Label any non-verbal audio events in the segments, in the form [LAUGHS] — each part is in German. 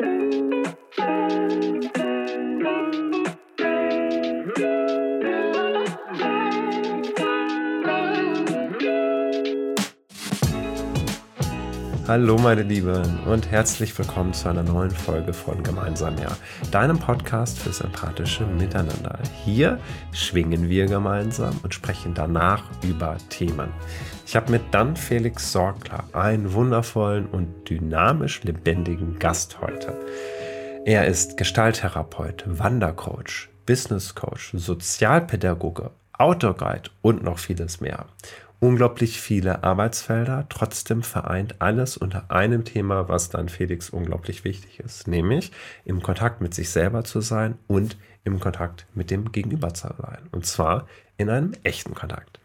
Thank you. Hallo meine Lieben und herzlich willkommen zu einer neuen Folge von Gemeinsam ja, deinem Podcast für sympathische Miteinander. Hier schwingen wir gemeinsam und sprechen danach über Themen. Ich habe mit Dan Felix Sorgler einen wundervollen und dynamisch lebendigen Gast heute. Er ist Gestalttherapeut, Wandercoach, Business Coach, Sozialpädagoge, Outdoor Guide und noch vieles mehr unglaublich viele Arbeitsfelder, trotzdem vereint alles unter einem Thema, was dann Felix unglaublich wichtig ist, nämlich im Kontakt mit sich selber zu sein und im Kontakt mit dem Gegenüber zu sein. Und zwar in einem echten Kontakt.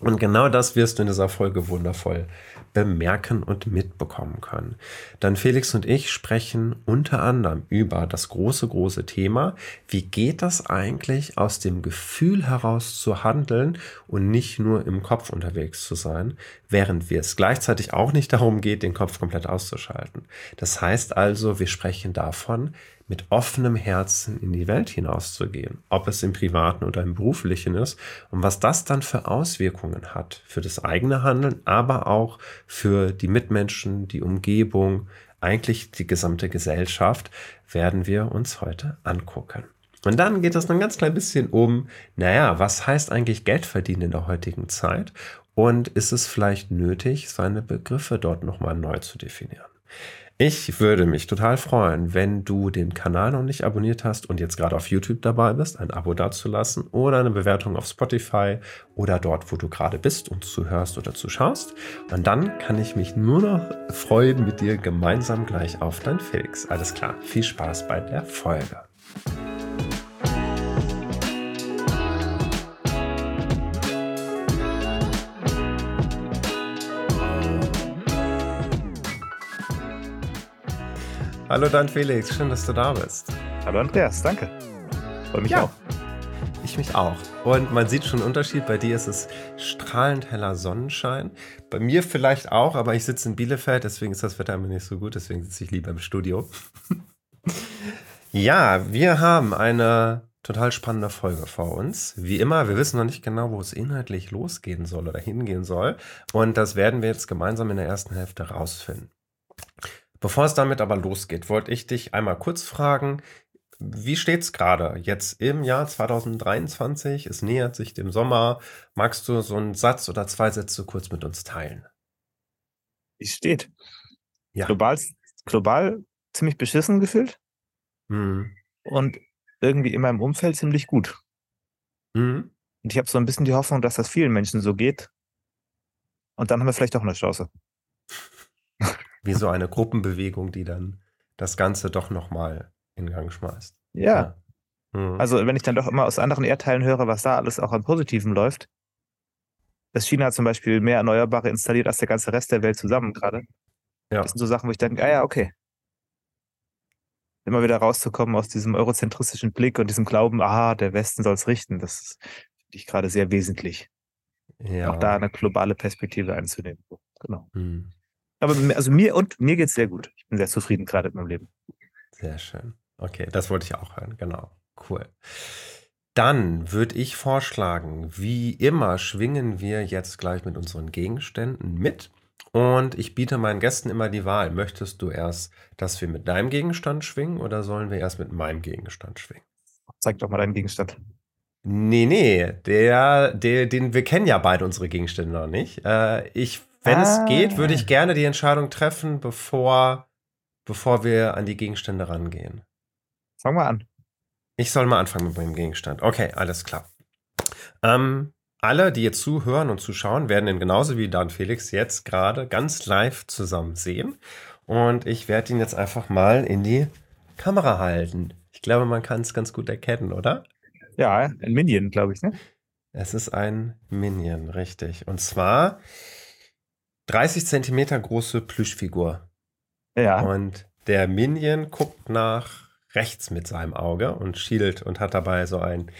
Und genau das wirst du in dieser Folge wundervoll bemerken und mitbekommen können. Dann Felix und ich sprechen unter anderem über das große, große Thema, wie geht das eigentlich aus dem Gefühl heraus zu handeln und nicht nur im Kopf unterwegs zu sein, während wir es gleichzeitig auch nicht darum geht, den Kopf komplett auszuschalten. Das heißt also, wir sprechen davon, mit offenem Herzen in die Welt hinauszugehen, ob es im privaten oder im beruflichen ist und was das dann für Auswirkungen hat für das eigene Handeln, aber auch für die Mitmenschen, die Umgebung, eigentlich die gesamte Gesellschaft, werden wir uns heute angucken. Und dann geht es noch ein ganz klein bisschen um, naja, was heißt eigentlich Geld verdienen in der heutigen Zeit? Und ist es vielleicht nötig, seine Begriffe dort nochmal neu zu definieren? Ich würde mich total freuen, wenn du den Kanal noch nicht abonniert hast und jetzt gerade auf YouTube dabei bist, ein Abo dazulassen oder eine Bewertung auf Spotify oder dort, wo du gerade bist und zuhörst oder zuschaust. Und dann kann ich mich nur noch freuen, mit dir gemeinsam gleich auf dein Felix. Alles klar, viel Spaß bei der Folge. Hallo Dan Felix, schön, dass du da bist. Hallo Andreas, danke. Freue mich ja, auch. Ich mich auch. Und man sieht schon einen Unterschied. Bei dir ist es strahlend heller Sonnenschein. Bei mir vielleicht auch, aber ich sitze in Bielefeld, deswegen ist das Wetter mir nicht so gut. Deswegen sitze ich lieber im Studio. [LAUGHS] ja, wir haben eine total spannende Folge vor uns. Wie immer, wir wissen noch nicht genau, wo es inhaltlich losgehen soll oder hingehen soll. Und das werden wir jetzt gemeinsam in der ersten Hälfte rausfinden. Bevor es damit aber losgeht, wollte ich dich einmal kurz fragen, wie steht es gerade jetzt im Jahr 2023? Es nähert sich dem Sommer. Magst du so einen Satz oder zwei Sätze kurz mit uns teilen? Wie steht? Ja. Global, global ziemlich beschissen gefühlt. Mhm. Und irgendwie in meinem Umfeld ziemlich gut. Mhm. Und ich habe so ein bisschen die Hoffnung, dass das vielen Menschen so geht. Und dann haben wir vielleicht auch eine Chance wie so eine Gruppenbewegung, die dann das Ganze doch nochmal in Gang schmeißt. Ja. ja. Mhm. Also wenn ich dann doch immer aus anderen Erdteilen höre, was da alles auch am Positiven läuft, dass China zum Beispiel mehr Erneuerbare installiert als der ganze Rest der Welt zusammen gerade. Ja. Das sind so Sachen, wo ich denke, ah ja, okay. Immer wieder rauszukommen aus diesem eurozentristischen Blick und diesem Glauben, aha, der Westen soll es richten, das finde ich gerade sehr wesentlich. Ja. Auch da eine globale Perspektive einzunehmen. Genau. Mhm. Aber also mir und mir geht es sehr gut. Ich bin sehr zufrieden gerade mit meinem Leben. Sehr schön. Okay, das wollte ich auch hören. Genau. Cool. Dann würde ich vorschlagen, wie immer schwingen wir jetzt gleich mit unseren Gegenständen mit. Und ich biete meinen Gästen immer die Wahl. Möchtest du erst, dass wir mit deinem Gegenstand schwingen oder sollen wir erst mit meinem Gegenstand schwingen? Zeig doch mal deinen Gegenstand. Nee, nee, der, der, den, wir kennen ja beide unsere Gegenstände noch nicht. Äh, ich wenn ah. es geht, würde ich gerne die Entscheidung treffen, bevor, bevor wir an die Gegenstände rangehen. Fangen wir an. Ich soll mal anfangen mit meinem Gegenstand. Okay, alles klar. Ähm, alle, die jetzt zuhören und zuschauen, werden ihn genauso wie Dan Felix jetzt gerade ganz live zusammen sehen. Und ich werde ihn jetzt einfach mal in die Kamera halten. Ich glaube, man kann es ganz gut erkennen, oder? Ja, ein Minion, glaube ich, ne? Es ist ein Minion, richtig. Und zwar 30 Zentimeter große Plüschfigur. Ja. Und der Minion guckt nach rechts mit seinem Auge und schielt und hat dabei so einen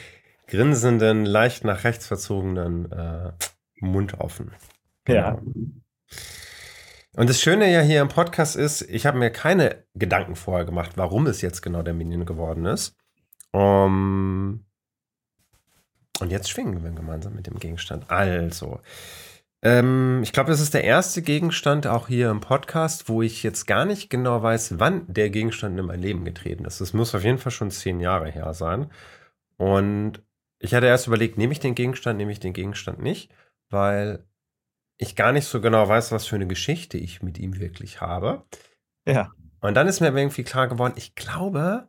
grinsenden, leicht nach rechts verzogenen äh, Mund offen. Genau. Ja. Und das Schöne ja hier im Podcast ist, ich habe mir keine Gedanken vorher gemacht, warum es jetzt genau der Minion geworden ist. Um, und jetzt schwingen wir gemeinsam mit dem Gegenstand. Also, ähm, ich glaube, das ist der erste Gegenstand auch hier im Podcast, wo ich jetzt gar nicht genau weiß, wann der Gegenstand in mein Leben getreten ist. Das muss auf jeden Fall schon zehn Jahre her sein. Und ich hatte erst überlegt, nehme ich den Gegenstand, nehme ich den Gegenstand nicht, weil ich gar nicht so genau weiß, was für eine Geschichte ich mit ihm wirklich habe. Ja. Und dann ist mir irgendwie klar geworden, ich glaube,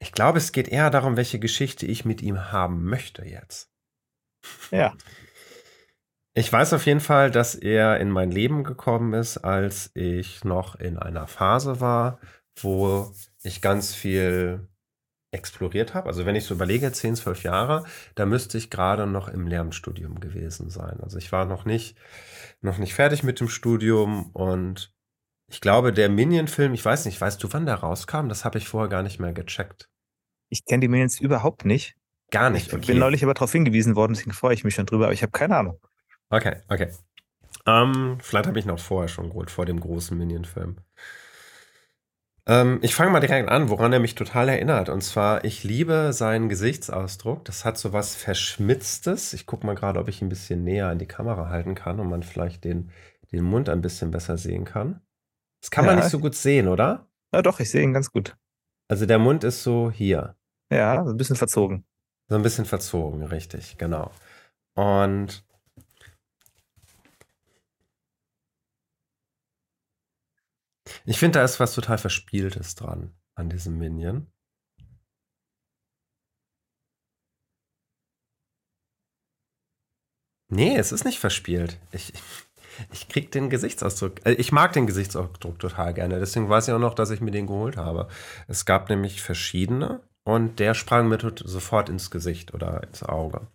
ich glaube, es geht eher darum, welche Geschichte ich mit ihm haben möchte jetzt. Ja. Ich weiß auf jeden Fall, dass er in mein Leben gekommen ist, als ich noch in einer Phase war, wo ich ganz viel exploriert habe. Also wenn ich so überlege, 10, 12 Jahre, da müsste ich gerade noch im Lehramtsstudium gewesen sein. Also ich war noch nicht, noch nicht fertig mit dem Studium und ich glaube, der Minion-Film, ich weiß nicht, weißt du, wann der rauskam? Das habe ich vorher gar nicht mehr gecheckt. Ich kenne die Minions überhaupt nicht. Gar nicht. Ich okay. bin neulich aber darauf hingewiesen worden, deswegen freue ich mich schon drüber, aber ich habe keine Ahnung. Okay, okay. Ähm, vielleicht habe ich noch vorher schon geholt, vor dem großen Minion-Film. Ähm, ich fange mal direkt an, woran er mich total erinnert. Und zwar, ich liebe seinen Gesichtsausdruck. Das hat so was Verschmitztes. Ich gucke mal gerade, ob ich ihn ein bisschen näher an die Kamera halten kann und man vielleicht den, den Mund ein bisschen besser sehen kann. Das kann ja. man nicht so gut sehen, oder? Ja, doch, ich sehe ihn ganz gut. Also der Mund ist so hier. Ja, ein bisschen verzogen. So ein bisschen verzogen, richtig, genau. Und Ich finde, da ist was total Verspieltes dran an diesem Minion. Nee, es ist nicht verspielt. Ich, [LAUGHS] ich krieg den Gesichtsausdruck. Äh, ich mag den Gesichtsausdruck total gerne. Deswegen weiß ich auch noch, dass ich mir den geholt habe. Es gab nämlich verschiedene und der sprang mir sofort ins Gesicht oder ins Auge.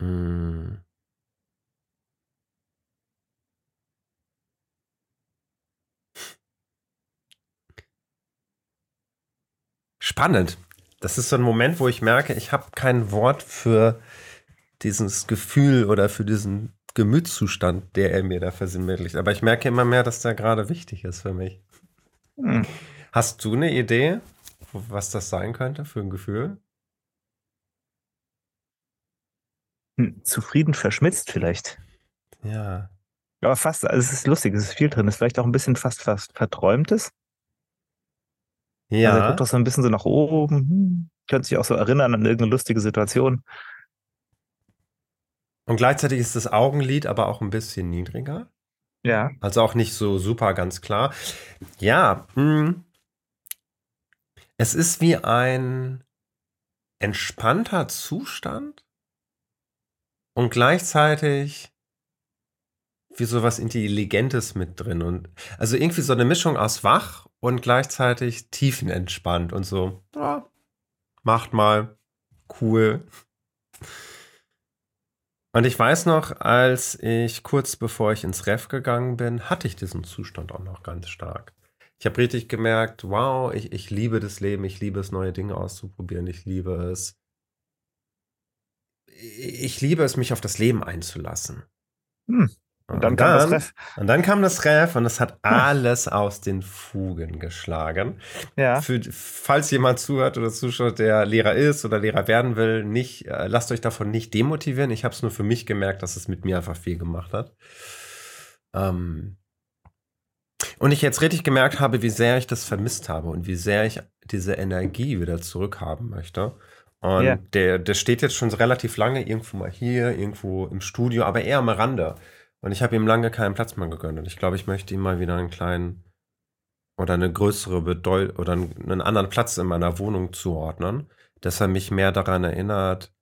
Hm. Spannend. Das ist so ein Moment, wo ich merke, ich habe kein Wort für dieses Gefühl oder für diesen Gemütszustand, der er mir da versinnbildlicht. Aber ich merke immer mehr, dass der gerade wichtig ist für mich. Hm. Hast du eine Idee, was das sein könnte für ein Gefühl? Hm, zufrieden verschmitzt vielleicht. Ja. Aber fast, also es ist lustig, es ist viel drin. Es ist vielleicht auch ein bisschen fast, fast verträumtes. Ja. Also er guckt doch so ein bisschen so nach oben, hm, könnte sich auch so erinnern an irgendeine lustige Situation. Und gleichzeitig ist das Augenlid aber auch ein bisschen niedriger. Ja. Also auch nicht so super ganz klar. Ja, mh. Hm. es ist wie ein entspannter Zustand und gleichzeitig wie so was Intelligentes mit drin. Und also irgendwie so eine Mischung aus wach und gleichzeitig tiefenentspannt und so, ja, macht mal, cool. Und ich weiß noch, als ich kurz bevor ich ins Ref gegangen bin, hatte ich diesen Zustand auch noch ganz stark. Ich habe richtig gemerkt, wow, ich, ich liebe das Leben, ich liebe es, neue Dinge auszuprobieren, ich liebe es. Ich liebe es, mich auf das Leben einzulassen. Hm. Und dann, und kam das Ref. Und dann kam das Ref und es hat alles aus den Fugen geschlagen. Ja. Für, falls jemand zuhört oder zuschaut, der Lehrer ist oder Lehrer werden will, nicht, äh, lasst euch davon nicht demotivieren. Ich habe es nur für mich gemerkt, dass es mit mir einfach viel gemacht hat. Ähm und ich jetzt richtig gemerkt habe, wie sehr ich das vermisst habe und wie sehr ich diese Energie wieder zurückhaben möchte. Und yeah. der, der steht jetzt schon relativ lange irgendwo mal hier, irgendwo im Studio, aber eher am Rande. Und ich habe ihm lange keinen Platz mehr gegönnt. Und ich glaube, ich möchte ihm mal wieder einen kleinen oder eine größere Bedeutung oder einen anderen Platz in meiner Wohnung zuordnen, dass er mich mehr daran erinnert,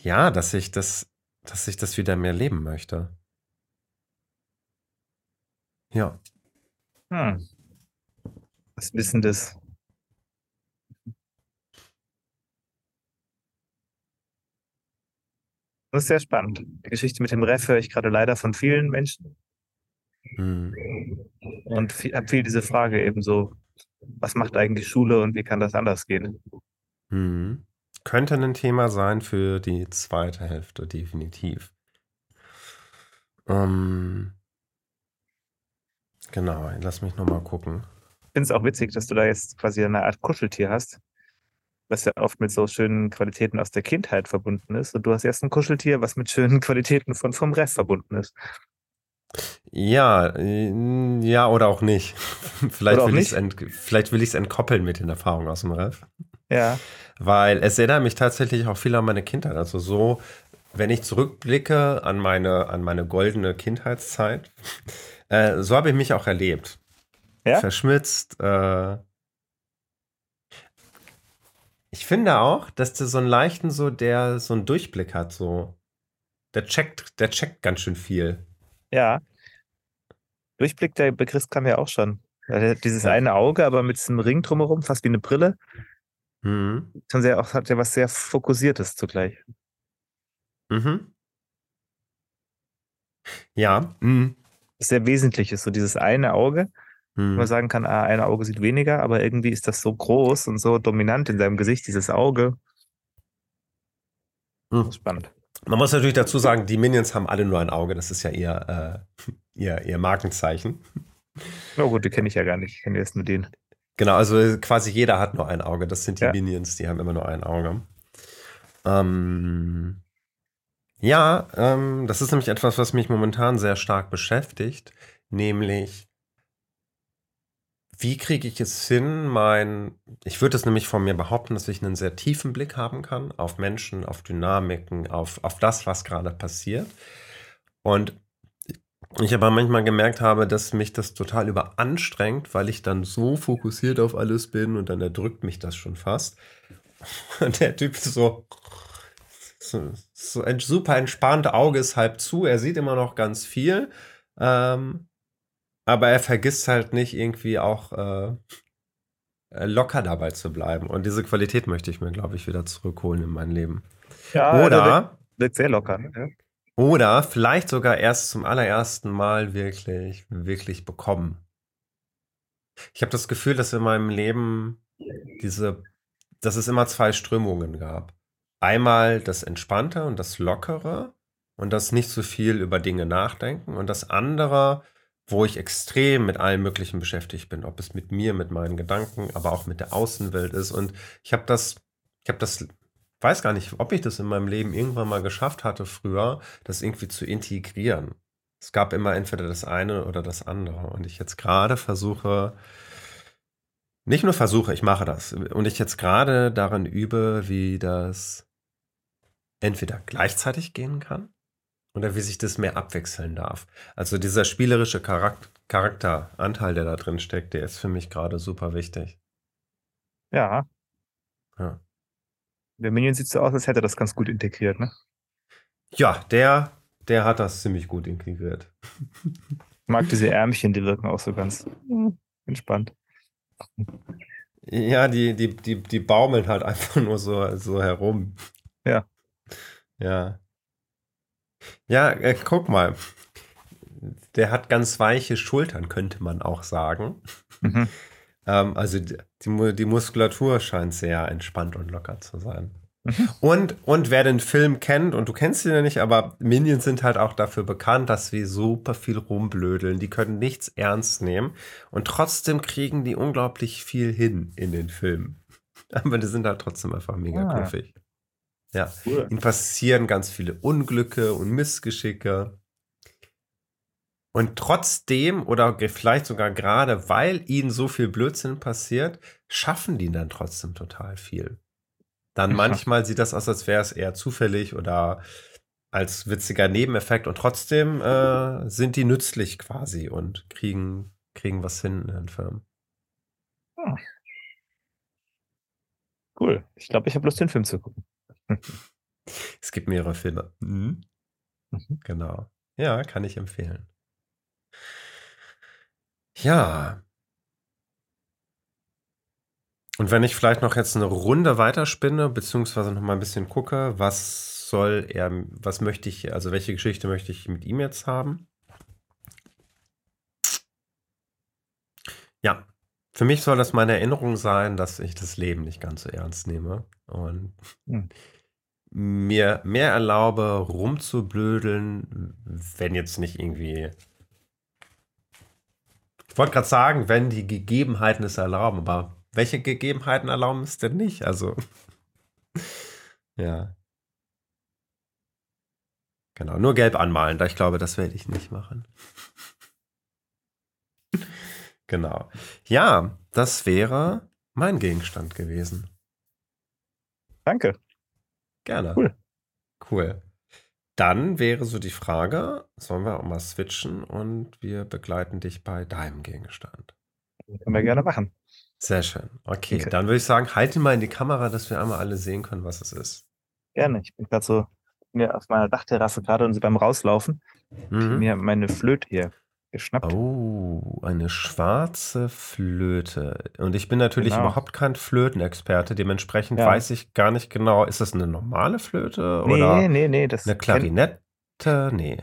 ja, dass ich das, dass ich das wieder mehr leben möchte. Ja. Hm. Was wissen das? Das ist sehr spannend. Die Geschichte mit dem Ref höre ich gerade leider von vielen Menschen. Mhm. Und habe viel diese Frage eben so, was macht eigentlich Schule und wie kann das anders gehen? Mhm. Könnte ein Thema sein für die zweite Hälfte, definitiv. Um, genau, lass mich nochmal gucken. Ich finde es auch witzig, dass du da jetzt quasi eine Art Kuscheltier hast, was ja oft mit so schönen Qualitäten aus der Kindheit verbunden ist. Und du hast jetzt ein Kuscheltier, was mit schönen [LAUGHS] Qualitäten von vom Ref verbunden ist. Ja, ja oder auch nicht. [LAUGHS] vielleicht, oder will nicht? vielleicht will ich es entkoppeln mit den Erfahrungen aus dem Ref. Ja. Weil es erinnert mich tatsächlich auch viel an meine Kindheit. Also so, wenn ich zurückblicke an meine, an meine goldene Kindheitszeit, [LAUGHS] äh, so habe ich mich auch erlebt. Ja? Verschmitzt. Äh ich finde auch, dass der so einen leichten, so der so einen Durchblick hat, so. Der checkt, der checkt ganz schön viel. Ja. Durchblick, der Begriff kam ja auch schon. Dieses ja. eine Auge, aber mit diesem Ring drumherum, fast wie eine Brille. Mhm. Schon sehr, auch, hat ja was sehr Fokussiertes zugleich. Mhm. Ja. Mhm. Sehr wesentlich ist so dieses eine Auge. Mhm. Man sagen kann, ah, ein Auge sieht weniger, aber irgendwie ist das so groß und so dominant in seinem Gesicht, dieses Auge. Mhm. Spannend. Man muss natürlich dazu sagen, die Minions haben alle nur ein Auge. Das ist ja ihr, äh, [LAUGHS] ihr, ihr Markenzeichen. Na oh gut, die kenne ich ja gar nicht. Ich kenne jetzt nur den. Genau, also quasi jeder hat nur ein Auge. Das sind die ja. Minions, die haben immer nur ein Auge. Ähm, ja, ähm, das ist nämlich etwas, was mich momentan sehr stark beschäftigt, nämlich wie kriege ich es hin, mein, ich würde es nämlich von mir behaupten, dass ich einen sehr tiefen Blick haben kann auf Menschen, auf Dynamiken, auf, auf das, was gerade passiert. Und ich aber manchmal gemerkt habe, dass mich das total überanstrengt, weil ich dann so fokussiert auf alles bin und dann erdrückt mich das schon fast. [LAUGHS] Und der Typ ist so, so, so ein super entspannt, Auge ist halb zu, er sieht immer noch ganz viel. Ähm, aber er vergisst halt nicht irgendwie auch äh, äh, locker dabei zu bleiben. Und diese Qualität möchte ich mir, glaube ich, wieder zurückholen in mein Leben. Ja, oder wirkt, wirkt sehr locker. Ne? Oder vielleicht sogar erst zum allerersten Mal wirklich, wirklich bekommen. Ich habe das Gefühl, dass in meinem Leben diese, dass es immer zwei Strömungen gab. Einmal das Entspannte und das Lockere und das nicht so viel über Dinge nachdenken und das andere, wo ich extrem mit allem Möglichen beschäftigt bin, ob es mit mir, mit meinen Gedanken, aber auch mit der Außenwelt ist. Und ich habe das, ich habe das, weiß gar nicht, ob ich das in meinem Leben irgendwann mal geschafft hatte früher, das irgendwie zu integrieren. Es gab immer entweder das eine oder das andere. Und ich jetzt gerade versuche, nicht nur versuche, ich mache das. Und ich jetzt gerade daran übe, wie das entweder gleichzeitig gehen kann oder wie sich das mehr abwechseln darf. Also dieser spielerische Charakter, Charakteranteil, der da drin steckt, der ist für mich gerade super wichtig. Ja. Ja. Der Minion sieht so aus, als hätte er das ganz gut integriert, ne? Ja, der, der hat das ziemlich gut integriert. Ich mag diese Ärmchen, die wirken auch so ganz entspannt. Ja, die, die, die, die baumeln halt [LAUGHS] einfach nur so, so herum. Ja. Ja. Ja, äh, guck mal. Der hat ganz weiche Schultern, könnte man auch sagen. Mhm. ähm, also die, die, Muskulatur scheint sehr entspannt und locker zu sein. Mhm. Und, und wer den Film kennt, und du kennst ihn ja nicht, aber Minions sind halt auch dafür bekannt, dass wir super viel rumblödeln. Die können nichts ernst nehmen. Und trotzdem kriegen die unglaublich viel hin in den Filmen. [LAUGHS] Aber die sind halt trotzdem einfach mega ah. knuffig. Ja, cool. ihnen passieren ganz viele Unglücke und Missgeschicke. Und trotzdem, oder vielleicht sogar gerade, weil ihnen so viel Blödsinn passiert, schaffen die dann trotzdem total viel. Dann manchmal sieht das aus, als wäre es eher zufällig oder als witziger Nebeneffekt und trotzdem äh, sind die nützlich quasi und kriegen, kriegen was hin in den Firmen. Ah. Cool. Ich glaube, ich habe Lust, den Film zu gucken. [LAUGHS] Es gibt mehrere Filme. Mhm. Mhm. Genau. Ja, kann ich empfehlen. Ja. Und wenn ich vielleicht noch jetzt eine Runde weiterspinne, beziehungsweise noch mal ein bisschen gucke, was soll er, was möchte ich, also welche Geschichte möchte ich mit ihm jetzt haben? Ja, für mich soll das meine Erinnerung sein, dass ich das Leben nicht ganz so ernst nehme und mhm mir mehr erlaube, rumzublödeln, wenn jetzt nicht irgendwie. Ich wollte gerade sagen, wenn die Gegebenheiten es erlauben, aber welche Gegebenheiten erlauben es denn nicht? Also, [LAUGHS] ja. Genau, nur gelb anmalen, da ich glaube, das werde ich nicht machen. [LAUGHS] genau. Ja, das wäre mein Gegenstand gewesen. Danke. Gerne. Cool. Cool. Dann wäre so die Frage, sollen wir auch mal switchen und wir begleiten dich bei deinem Gegenstand. Können wir gerne machen. Sehr schön. Okay, okay. dann würde ich sagen, halte mal in die Kamera, dass wir einmal alle sehen können, was es ist. Gerne. Ich bin gerade so mir auf meiner Dachterrasse gerade und beim Rauslaufen mhm. mir meine Flöte hier geschnappt. Oh, eine schwarze Flöte. Und ich bin natürlich genau. überhaupt kein Flötenexperte. Dementsprechend ja. weiß ich gar nicht genau, ist das eine normale Flöte nee, oder nee, nee, das eine Klarinette? Nee.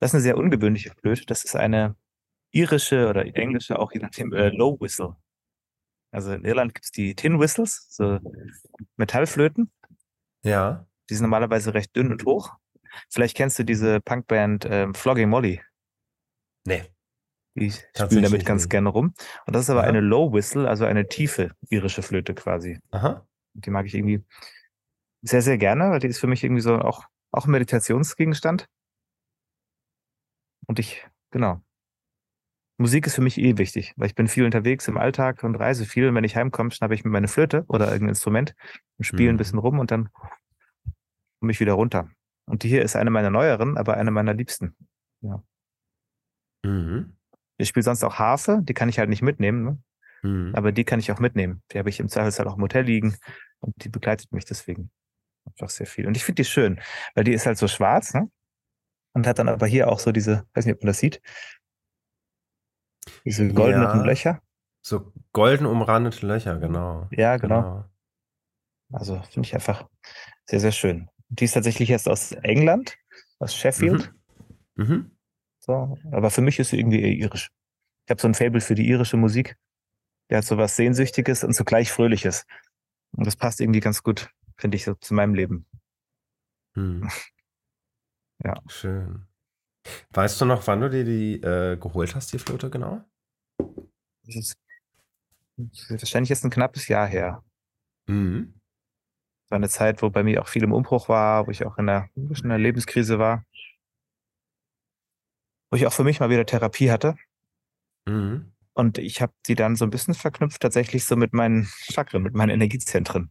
Das ist eine sehr ungewöhnliche Flöte. Das ist eine irische oder englische, auch je nachdem, äh, Low Whistle. Also in Irland gibt es die Tin Whistles, so Metallflöten. Ja. Die sind normalerweise recht dünn und hoch. Vielleicht kennst du diese Punkband ähm, Flogging Molly. Nee. Die spielen damit ganz nicht. gerne rum. Und das ist aber Aha. eine Low Whistle, also eine tiefe irische Flöte quasi. Aha. Die mag ich irgendwie sehr, sehr gerne, weil die ist für mich irgendwie so auch, auch ein Meditationsgegenstand. Und ich, genau. Musik ist für mich eh wichtig, weil ich bin viel unterwegs im Alltag und reise viel. Und wenn ich heimkomme, schnappe ich mir meine Flöte oder irgendein Instrument und spiele mhm. ein bisschen rum und dann komme ich wieder runter. Und die hier ist eine meiner neueren, aber eine meiner liebsten. Ja. Mhm. Ich spiele sonst auch Harfe, die kann ich halt nicht mitnehmen, ne? mhm. aber die kann ich auch mitnehmen. Die habe ich im Zweifelsfall auch im Hotel liegen und die begleitet mich deswegen einfach sehr viel. Und ich finde die schön, weil die ist halt so schwarz ne? und hat dann aber hier auch so diese, weiß nicht, ob man das sieht, diese goldenen ja, Löcher. So golden umrandete Löcher, genau. Ja, genau. genau. Also finde ich einfach sehr, sehr schön. Die ist tatsächlich erst aus England, aus Sheffield. Mhm. Mhm. So, aber für mich ist sie irgendwie eher irisch. Ich habe so ein Fable für die irische Musik. Der hat so was Sehnsüchtiges und zugleich Fröhliches. Und das passt irgendwie ganz gut, finde ich, so zu meinem Leben. Hm. [LAUGHS] Ja. Schön. Weißt du noch, wann du dir die äh, geholt hast, die Flöte genau? Das ist, das ist wahrscheinlich jetzt ein knappes Jahr her. Mhm. Das war eine Zeit, wo bei mir auch viel im Umbruch war, wo ich auch in einer, in einer Lebenskrise war wo ich auch für mich mal wieder Therapie hatte. Mhm. Und ich habe die dann so ein bisschen verknüpft, tatsächlich so mit meinen Chakren, mit meinen Energiezentren.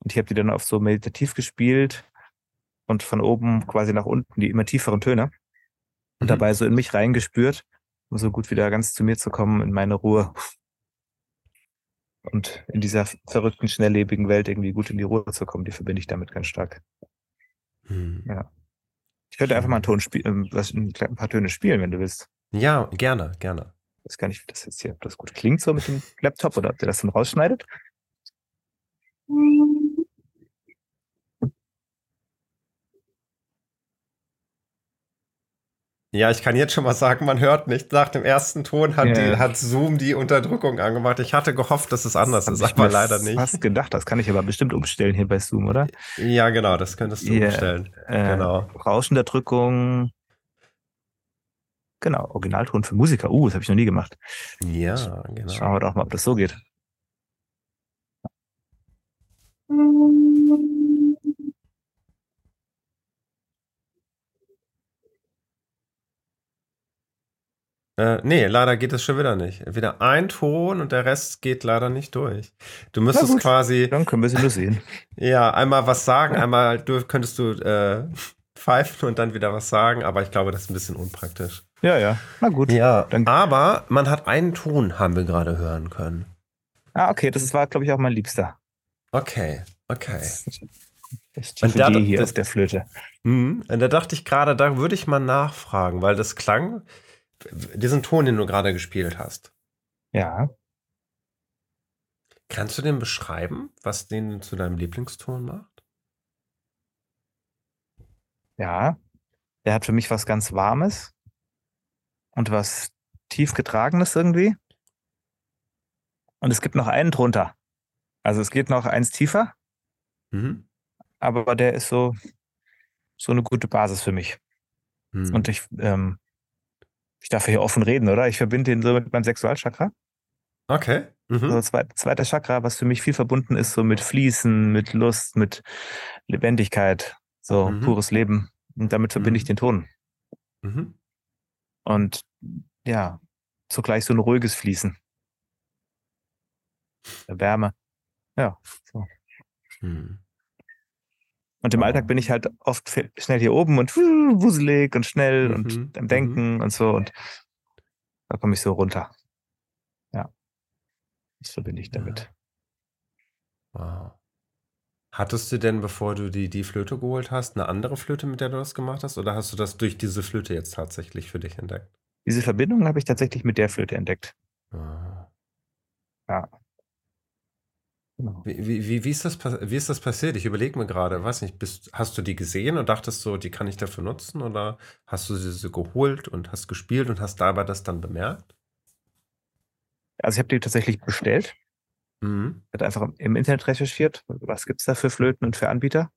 Und ich habe die dann auf so meditativ gespielt und von oben quasi nach unten die immer tieferen Töne. Und mhm. dabei so in mich reingespürt, um so gut wieder ganz zu mir zu kommen, in meine Ruhe. Und in dieser verrückten, schnelllebigen Welt irgendwie gut in die Ruhe zu kommen, die verbinde ich damit ganz stark. Mhm. Ja. Ich könnte einfach mal einen Ton spielen, äh, ein paar Töne spielen, wenn du willst. Ja, gerne, gerne. Ich weiß gar nicht, wie das jetzt hier, ob das gut klingt so mit dem Laptop oder ob der das dann rausschneidet. Ja, ich kann jetzt schon mal sagen, man hört nicht. Nach dem ersten Ton hat, yeah. die, hat Zoom die Unterdrückung angemacht. Ich hatte gehofft, dass es anders das ist, aber leider nicht. Fast gedacht, das kann ich aber bestimmt umstellen hier bei Zoom, oder? Ja, genau, das könntest du yeah. umstellen. Äh, genau. Rauschunterdrückung. Genau, Originalton für Musiker. Uh, das habe ich noch nie gemacht. Ja, genau. Schauen wir doch mal, ob das so geht. Äh, nee, leider geht es schon wieder nicht. Wieder ein Ton und der Rest geht leider nicht durch. Du müsstest quasi. Dann können wir sie nur sehen. [LAUGHS] Ja, einmal was sagen, einmal du, könntest du äh, [LAUGHS] pfeifen und dann wieder was sagen, aber ich glaube, das ist ein bisschen unpraktisch. Ja, ja. Na gut. Ja, dann aber man hat einen Ton, haben wir gerade hören können. Ah, okay, das war, glaube ich, auch mein Liebster. Okay, okay. Das und da, hier das, auf der Flöte. Mh, und da dachte ich gerade, da würde ich mal nachfragen, weil das klang diesen Ton, den du gerade gespielt hast. Ja. Kannst du den beschreiben, was den zu deinem Lieblingston macht? Ja, der hat für mich was ganz Warmes und was tief getragenes irgendwie. Und es gibt noch einen drunter. Also es geht noch eins tiefer. Mhm. aber der ist so, so eine gute Basis für mich. Hm. Und ich, ähm, ich darf hier offen reden, oder? Ich verbinde den so mit meinem Sexualchakra. Okay. Mhm. Also zweit, zweiter Chakra, was für mich viel verbunden ist, so mit Fließen, mit Lust, mit Lebendigkeit, so mhm. pures Leben. Und damit verbinde ich mhm. den Ton. Mhm. Und ja, zugleich so ein ruhiges Fließen. [LAUGHS] Wärme. Ja. So. Hm. Und im Alltag bin ich halt oft schnell hier oben und wuselig und schnell mhm. und am Denken mhm. und so. Und da komme ich so runter. Ja. Das verbinde ich damit. Wow. Hattest du denn, bevor du die, die Flöte geholt hast, eine andere Flöte, mit der du das gemacht hast? Oder hast du das durch diese Flöte jetzt tatsächlich für dich entdeckt? Diese Verbindung habe ich tatsächlich mit der Flöte entdeckt. Ah. Ja. Genau. Wie, wie, wie, ist das, wie ist das passiert? Ich überlege mir gerade, weiß nicht, bist, hast du die gesehen und dachtest so, die kann ich dafür nutzen? Oder hast du sie so geholt und hast gespielt und hast dabei das dann bemerkt? Also ich habe die tatsächlich bestellt. Mhm. Ich habe einfach im Internet recherchiert, was gibt es da für Flöten und für Anbieter.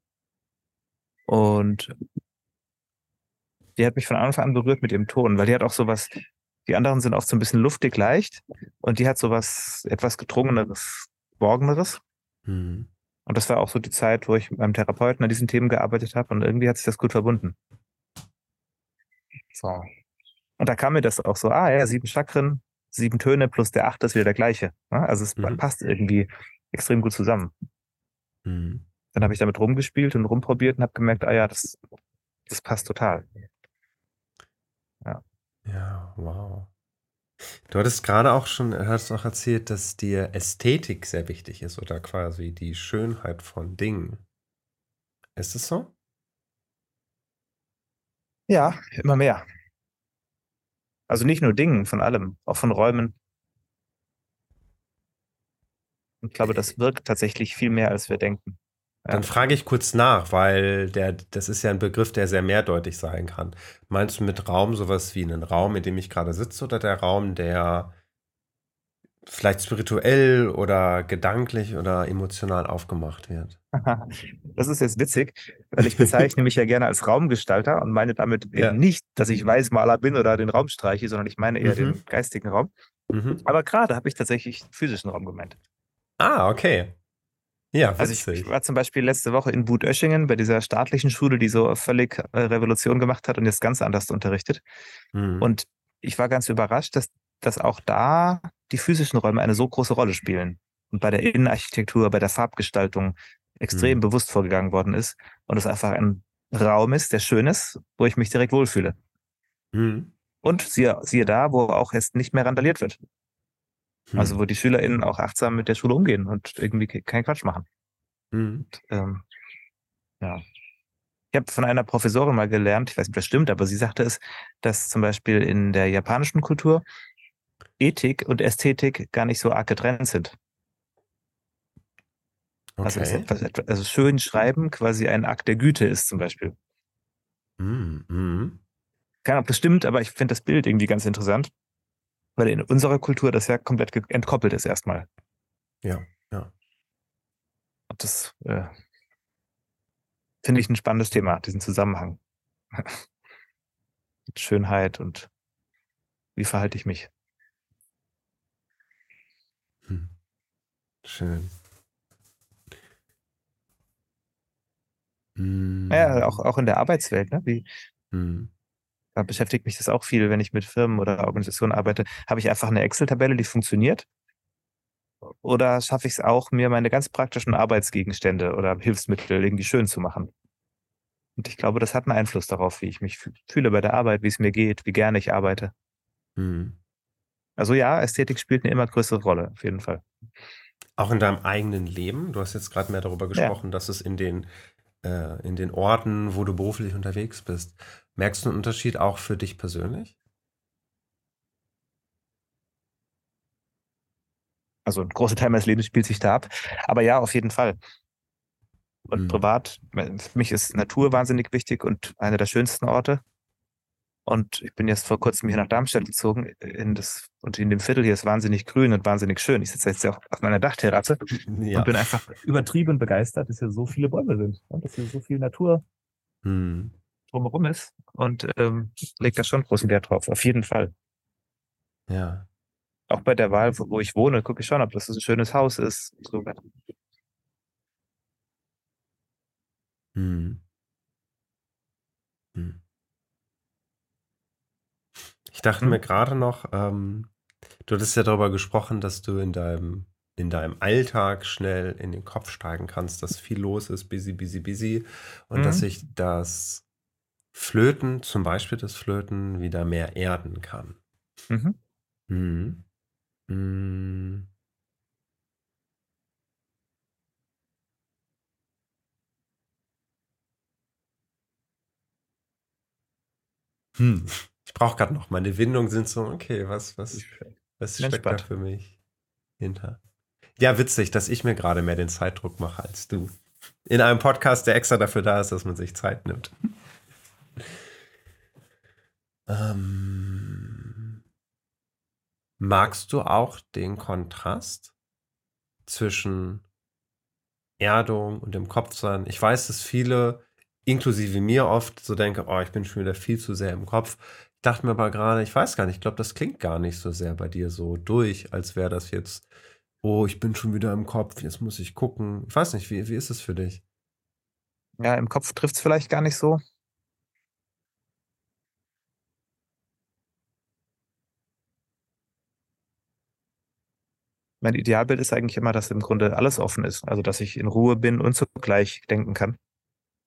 Und die hat mich von Anfang an berührt mit ihrem Ton, weil die hat auch sowas, die anderen sind oft so ein bisschen luftig leicht und die hat sowas etwas gedrungeneres, Geborgeneres. Mhm. Und das war auch so die Zeit, wo ich mit meinem Therapeuten an diesen Themen gearbeitet habe und irgendwie hat sich das gut verbunden. So. Und da kam mir das auch so, ah ja, sieben Chakren, sieben Töne plus der achte ist wieder der gleiche. Also es mhm. passt irgendwie extrem gut zusammen. Mhm. Dann habe ich damit rumgespielt und rumprobiert und habe gemerkt, ah ja, das, das passt total. Ja. Ja, wow. Du hattest gerade auch schon hast auch erzählt, dass dir Ästhetik sehr wichtig ist oder quasi die Schönheit von Dingen. Ist es so? Ja, immer mehr. Also nicht nur Dingen, von allem, auch von Räumen. Ich glaube, das wirkt tatsächlich viel mehr, als wir denken. Dann frage ich kurz nach, weil der, das ist ja ein Begriff, der sehr mehrdeutig sein kann. Meinst du mit Raum sowas wie einen Raum, in dem ich gerade sitze, oder der Raum, der vielleicht spirituell oder gedanklich oder emotional aufgemacht wird? [LAUGHS] Das ist jetzt witzig, weil ich bezeichne mich ja gerne als Raumgestalter und meine damit [LAUGHS] ja. eben nicht, dass ich Weißmaler bin oder den Raum streiche, sondern ich meine eher mhm. den geistigen Raum. Mhm. Aber gerade habe ich tatsächlich physischen Raum gemeint. Ah, okay. Ja, also ich, war zum Beispiel letzte Woche in Wutöschingen bei dieser staatlichen Schule, die so völlig äh, Revolution gemacht hat und jetzt ganz anders unterrichtet. Mhm. Und ich war ganz überrascht, dass, dass auch da die physischen Räume eine so große Rolle spielen und bei der Innenarchitektur, bei der Farbgestaltung extrem mhm. bewusst vorgegangen worden ist und es einfach ein Raum ist, der schön ist, wo ich mich direkt wohlfühle. Mhm. Und siehe, siehe da, wo auch jetzt nicht mehr randaliert wird. Mhm. Also wo die SchülerInnen auch achtsam mit der Schule umgehen und irgendwie keinen Quatsch machen. Mhm. Und, ähm, ja. Ich habe von einer Professorin mal gelernt, ich weiß nicht, ob das stimmt, aber sie sagte es, dass zum Beispiel in der japanischen Kultur Ethik und Ästhetik gar nicht so arg getrennt sind. Also okay. Also, also schön schreiben quasi ein Akt der Güte ist zum Beispiel. Mhm. mhm. Keine Ahnung, ob das stimmt, aber ich finde das Bild irgendwie ganz interessant weil in unserer Kultur das ja komplett entkoppelt ist erstmal. Ja, ja. Und das äh, finde ich ein spannendes Thema, diesen Zusammenhang. [LAUGHS] Mit Schönheit und wie verhalte ich mich. Hm. Schön. Hm. Ja, auch, auch in der Arbeitswelt, ne? Wie, hm da beschäftigt mich das auch viel, wenn ich mit Firmen oder Organisationen arbeite. Habe ich einfach eine Excel-Tabelle, die funktioniert? Oder schaffe ich es auch, mir meine ganz praktischen Arbeitsgegenstände oder Hilfsmittel irgendwie schön zu machen? Und ich glaube, das hat einen Einfluss darauf, wie ich mich fühle bei der Arbeit, wie es mir geht, wie gerne ich arbeite. Mhm. Also ja, Ästhetik spielt eine immer größere Rolle, auf jeden Fall. Auch in deinem eigenen Leben? Du hast jetzt gerade mehr darüber gesprochen, ja. dass es in den, äh, in den Orten, wo du beruflich unterwegs bist, Merkst du einen Unterschied auch für dich persönlich? Also ein großer Teil meines Lebens spielt sich da ab. Aber ja, auf jeden Fall. Und mhm. privat, für mich ist Natur wahnsinnig wichtig und einer der schönsten Orte. Und ich bin jetzt vor kurzem hier nach Darmstadt gezogen in das, und in dem Viertel hier ist wahnsinnig grün und wahnsinnig schön. Ich sitze jetzt ja auch auf meiner Dachterrasse [LAUGHS] ja. und bin einfach übertrieben begeistert, dass hier so viele Bäume sind und dass hier so viel Natur hm. drumherum ist. Und ähm, legt da schon großen Wert drauf, auf jeden Fall. Ja. Auch bei der Wahl, wo ich wohne, gucke ich schon, ob das ein schönes Haus ist. So. Hm. Hm. Ich dachte mir hm? gerade noch, ähm, du hattest ja darüber gesprochen, dass du in deinem, in deinem Alltag schnell in den Kopf steigen kannst, dass viel los ist, busy, busy, busy. Und dass mhm. sich das Flöten, zum Beispiel das Flöten, wieder mehr erden kann. Mhm. Mhm. Mhm. Hm. Ich brauche gerade noch. Meine Windungen sind so, okay, was, was, was steckt da für mich hinter? Ja, witzig, dass ich mir gerade mehr den Zeitdruck mache als du. In einem Podcast, der extra dafür da ist, dass man sich Zeit nimmt. ähm, magst du auch den Kontrast zwischen Erdung und dem Kopfsein? Ich weiß, dass viele, inklusive mir, oft so denken, oh, ich bin schon wieder viel zu sehr im Kopf dachte mir aber gerade, ich weiß gar nicht, ich glaube, das klingt gar nicht so sehr bei dir so durch, als wäre das jetzt, oh, ich bin schon wieder im Kopf, jetzt muss ich gucken. Ich weiß nicht, wie, wie ist es für dich? Ja, im Kopf trifft es vielleicht gar nicht so. Mein Idealbild ist eigentlich immer, dass im Grunde alles offen ist. Also, dass ich in Ruhe bin und zugleich denken kann.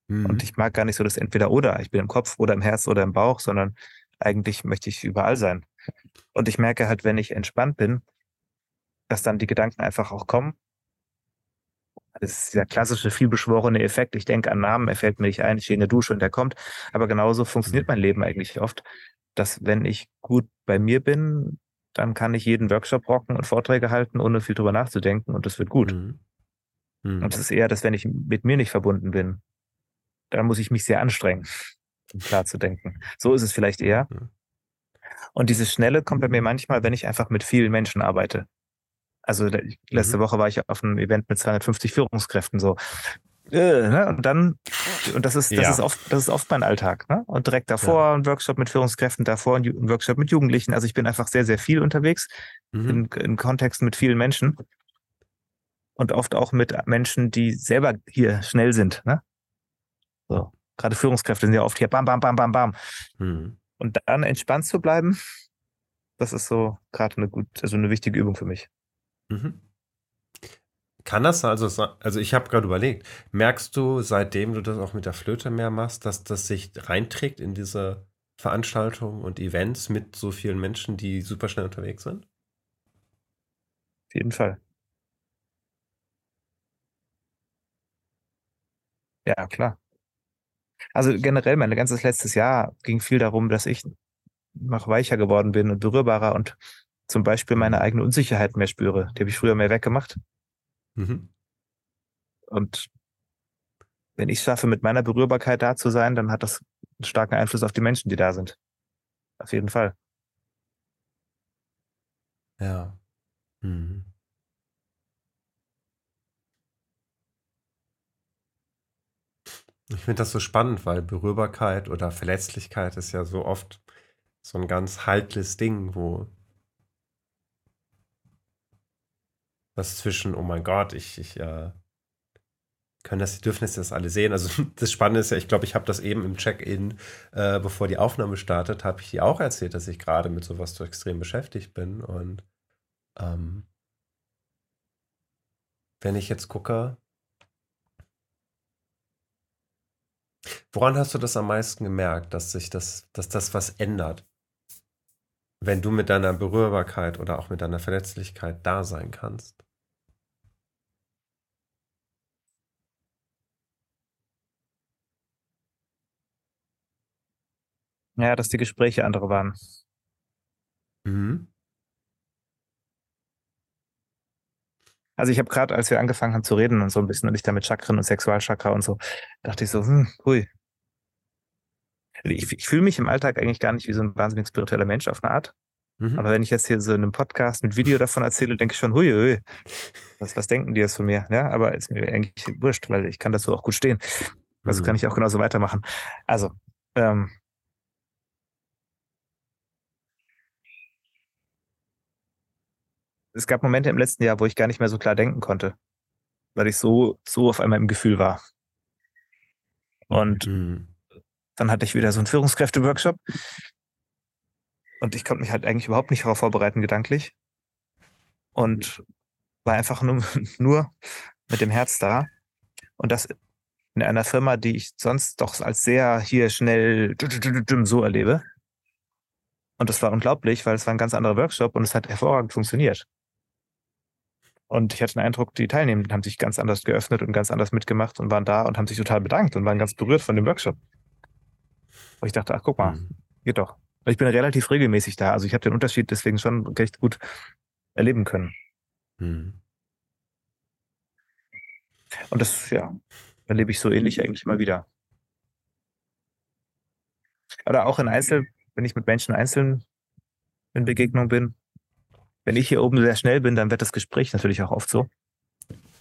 Mhm. Und ich mag gar nicht so das Entweder-Oder. Ich bin im Kopf oder im Herz oder im Bauch, sondern eigentlich möchte ich überall sein. Und ich merke halt, wenn ich entspannt bin, dass dann die Gedanken einfach auch kommen. Das ist dieser klassische, vielbeschworene Effekt. Ich denke an Namen, er fällt mir nicht ein, ich stehe in der Dusche und der kommt. Aber genauso funktioniert mein Leben eigentlich oft, dass wenn ich gut bei mir bin, dann kann ich jeden Workshop rocken und Vorträge halten, ohne viel drüber nachzudenken und das wird gut. Mhm. Mhm. Und es ist eher, dass wenn ich mit mir nicht verbunden bin, dann muss ich mich sehr anstrengen um klar zu denken. So ist es vielleicht eher. Und dieses Schnelle kommt bei mir manchmal, wenn ich einfach mit vielen Menschen arbeite. Also letzte mhm. Woche war ich auf einem Event mit 250 Führungskräften so. Äh, ne? Und dann, und das ist, das ja. ist oft, das ist oft mein Alltag. Ne? Und direkt davor ja. ein Workshop mit Führungskräften, davor ein Workshop mit Jugendlichen. Also ich bin einfach sehr, sehr viel unterwegs mhm. in, in Kontexten mit vielen Menschen. Und oft auch mit Menschen, die selber hier schnell sind. Ne? So gerade Führungskräfte sind ja oft hier bam, bam, bam, bam, bam. Mhm. Und dann entspannt zu bleiben, das ist so gerade eine gut, also eine wichtige Übung für mich. Mhm. Kann das also sein, also ich habe gerade überlegt, merkst du, seitdem du das auch mit der Flöte mehr machst, dass das sich reinträgt in diese Veranstaltungen und Events mit so vielen Menschen, die super schnell unterwegs sind? Auf jeden Fall. Ja, klar. Also generell, mein ganzes letztes Jahr ging viel darum, dass ich noch weicher geworden bin und berührbarer und zum Beispiel meine eigene Unsicherheit mehr spüre. Die habe ich früher mehr weggemacht. Mhm. Und wenn ich schaffe, mit meiner Berührbarkeit da zu sein, dann hat das einen starken Einfluss auf die Menschen, die da sind. Auf jeden Fall. Ja. Mhm. Ich finde das so spannend, weil Berührbarkeit oder Verletzlichkeit ist ja so oft so ein ganz heikles Ding, wo was zwischen, oh mein Gott, ich, ich äh, können das, die dürfen das alle sehen. Also [LAUGHS] das Spannende ist ja, ich glaube, ich habe das eben im Check-in, äh, bevor die Aufnahme startet, habe ich dir auch erzählt, dass ich gerade mit sowas so extrem beschäftigt bin. Und ähm, wenn ich jetzt gucke, Woran hast du das am meisten gemerkt, dass sich das, dass das was ändert? Wenn du mit deiner Berührbarkeit oder auch mit deiner Verletzlichkeit da sein kannst? Ja, dass die Gespräche andere waren. Mhm. Also ich habe gerade, als wir angefangen haben zu reden und so ein bisschen und ich da mit Chakren und Sexualchakra und so, dachte ich so, hm, hui. Ich, ich fühle mich im Alltag eigentlich gar nicht wie so ein wahnsinnig spiritueller Mensch auf eine Art. Mhm. Aber wenn ich jetzt hier so in einem Podcast mit Video davon erzähle, denke ich schon, hui, hui was, was denken die jetzt von mir? Ja, aber ist mir eigentlich wurscht, weil ich kann das so auch gut stehen. Also mhm. kann ich auch genauso weitermachen. Also, ähm, es gab Momente im letzten Jahr, wo ich gar nicht mehr so klar denken konnte, weil ich so, so auf einmal im Gefühl war. Und mhm. dann hatte ich wieder so einen Führungskräfte-Workshop und ich konnte mich halt eigentlich überhaupt nicht darauf vorbereiten, gedanklich. Und war einfach nur, [LAUGHS] nur mit dem Herz da. Und das in einer Firma, die ich sonst doch als sehr hier schnell so erlebe. Und das war unglaublich, weil es war ein ganz anderer Workshop und es hat hervorragend funktioniert. Und ich hatte den Eindruck, die Teilnehmenden haben sich ganz anders geöffnet und ganz anders mitgemacht und waren da und haben sich total bedankt und waren ganz berührt von dem Workshop. Und ich dachte, ach guck mal, mhm. geht doch. Ich bin relativ regelmäßig da. Also ich habe den Unterschied deswegen schon recht gut erleben können. Hm. Und das, ja, erlebe ich so ähnlich eigentlich immer wieder. Oder auch in Einzel, wenn ich mit Menschen einzeln in Begegnung bin. Wenn ich hier oben sehr schnell bin, dann wird das Gespräch natürlich auch oft so.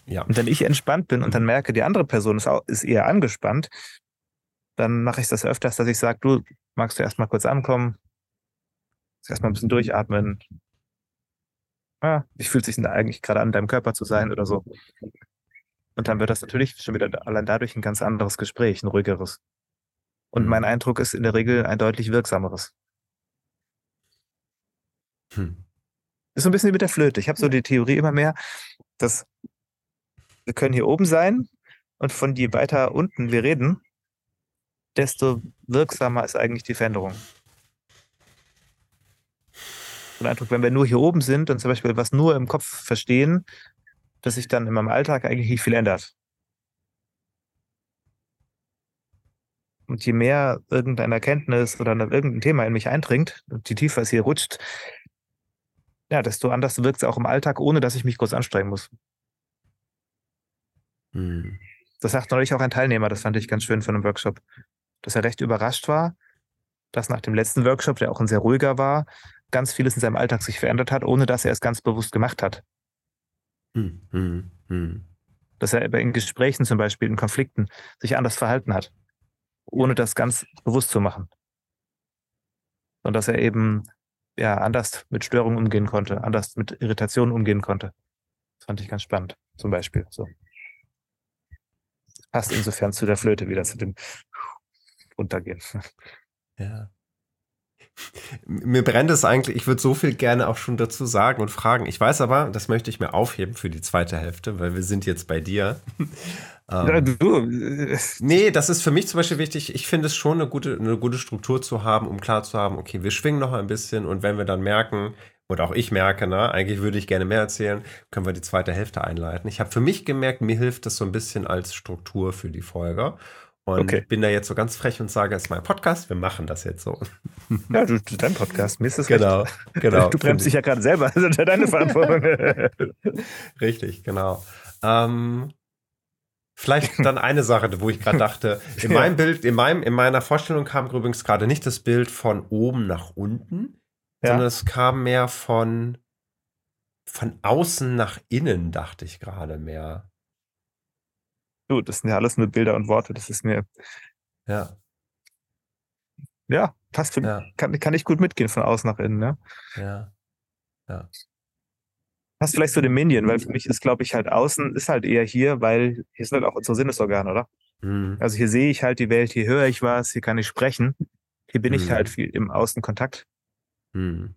Ja. Und wenn ich entspannt bin und dann merke, die andere Person ist, auch, ist eher angespannt, dann mache ich das öfters, dass ich sage, du, magst du erstmal kurz ankommen, erstmal ein bisschen durchatmen. Ah, wie fühlt sich denn eigentlich gerade an, deinem Körper zu sein oder so? Und dann wird das natürlich schon wieder allein dadurch ein ganz anderes Gespräch, ein ruhigeres. Und mhm. mein Eindruck ist in der Regel ein deutlich wirksameres. Hm. Ist so ein bisschen wie mit der Flöte. Ich habe so die Theorie immer mehr, dass wir können hier oben sein und von je weiter unten wir reden, desto wirksamer ist eigentlich die Veränderung. Den Eindruck, wenn wir nur hier oben sind und zum Beispiel was nur im Kopf verstehen, dass sich dann in meinem Alltag eigentlich nicht viel ändert. Und je mehr irgendeine Erkenntnis oder irgendein Thema in mich eindringt und je tiefer es hier rutscht, ja, desto anders wirkt es auch im Alltag, ohne dass ich mich kurz anstrengen muss. Hm. Das sagt neulich auch ein Teilnehmer, das fand ich ganz schön von einem Workshop, dass er recht überrascht war, dass nach dem letzten Workshop, der auch ein sehr ruhiger war, ganz vieles in seinem Alltag sich verändert hat, ohne dass er es ganz bewusst gemacht hat. Hm, hm, hm. Dass er in Gesprächen zum Beispiel, in Konflikten, sich anders verhalten hat, ohne das ganz bewusst zu machen. Und dass er eben ja anders mit Störungen umgehen konnte, anders mit Irritationen umgehen konnte. Das fand ich ganz spannend, zum Beispiel. So. Passt insofern zu der Flöte wieder, zu dem Untergehen. Ja. Mir brennt es eigentlich, ich würde so viel gerne auch schon dazu sagen und fragen. Ich weiß aber, das möchte ich mir aufheben für die zweite Hälfte, weil wir sind jetzt bei dir. [LAUGHS] ähm, du. Nee, das ist für mich zum Beispiel wichtig. Ich finde es schon eine gute, eine gute Struktur zu haben, um klar zu haben, okay, wir schwingen noch ein bisschen und wenn wir dann merken, und auch ich merke, ne, eigentlich würde ich gerne mehr erzählen, können wir die zweite Hälfte einleiten. Ich habe für mich gemerkt, mir hilft das so ein bisschen als Struktur für die Folge. Und okay. bin da jetzt so ganz frech und sage, es ist mein Podcast, wir machen das jetzt so. [LAUGHS] Ja, du, dein Podcast, mir ist das genau, recht. [LAUGHS] genau. Du bremst dich ja gerade selber, [LAUGHS] das ist ja deine Verantwortung. Richtig, genau. Ähm, vielleicht dann eine Sache, wo ich gerade dachte, in meinem Bild, in meinem, in meiner Vorstellung kam übrigens gerade nicht das Bild von oben nach unten, ja. sondern es kam mehr von von außen nach innen, dachte ich gerade mehr. Du, das sind ja alles nur Bilder und Worte. Das ist mir. Ja. Ja, passt für ja. Kann, kann ich gut mitgehen von außen nach innen, ne? Ja. Ja. Passt vielleicht zu dem Minion, weil für mich ist, glaube ich, halt außen ist halt eher hier, weil hier sind halt auch unsere Sinnesorgane, oder? Mhm. Also hier sehe ich halt die Welt, hier höre ich was, hier kann ich sprechen. Hier bin mhm. ich halt viel im Außenkontakt. Mhm.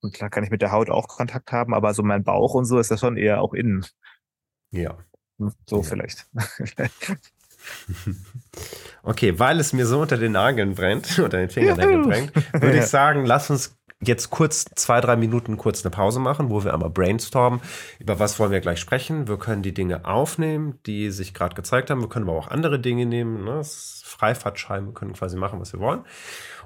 Und klar kann ich mit der Haut auch Kontakt haben, aber so mein Bauch und so ist das schon eher auch innen. Ja. So ja. vielleicht. [LAUGHS] Okay, weil es mir so unter den Nageln brennt, [LAUGHS] unter den Fingernägeln brennt, würde ich sagen, lass uns jetzt kurz zwei, drei Minuten kurz eine Pause machen, wo wir einmal brainstormen. Über was wollen wir gleich sprechen? Wir können die Dinge aufnehmen, die sich gerade gezeigt haben. Wir können aber auch andere Dinge nehmen. Ne? Freifahrtschein, wir können quasi machen, was wir wollen.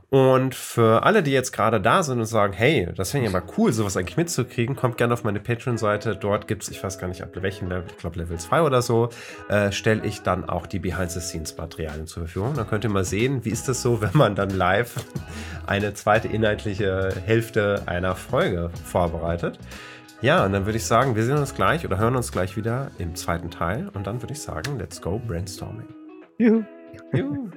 Und für alle, die jetzt gerade da sind und sagen, hey, das finde ich aber cool, sowas eigentlich mitzukriegen, kommt gerne auf meine Patreon-Seite. Dort gibt es, ich weiß gar nicht, ab welchem Level, ich glaube Level 2 oder so, äh, stelle ich dann auch die Behind-the-Scenes-Materialien zur Verfügung. Dann könnt ihr mal sehen, wie ist das so, wenn man dann live [LAUGHS] eine zweite inhaltliche Hälfte einer Folge vorbereitet. Ja, und dann würde ich sagen, wir sehen uns gleich oder hören uns gleich wieder im zweiten Teil. Und dann würde ich sagen, let's go brainstorming. Juhu. Juhu.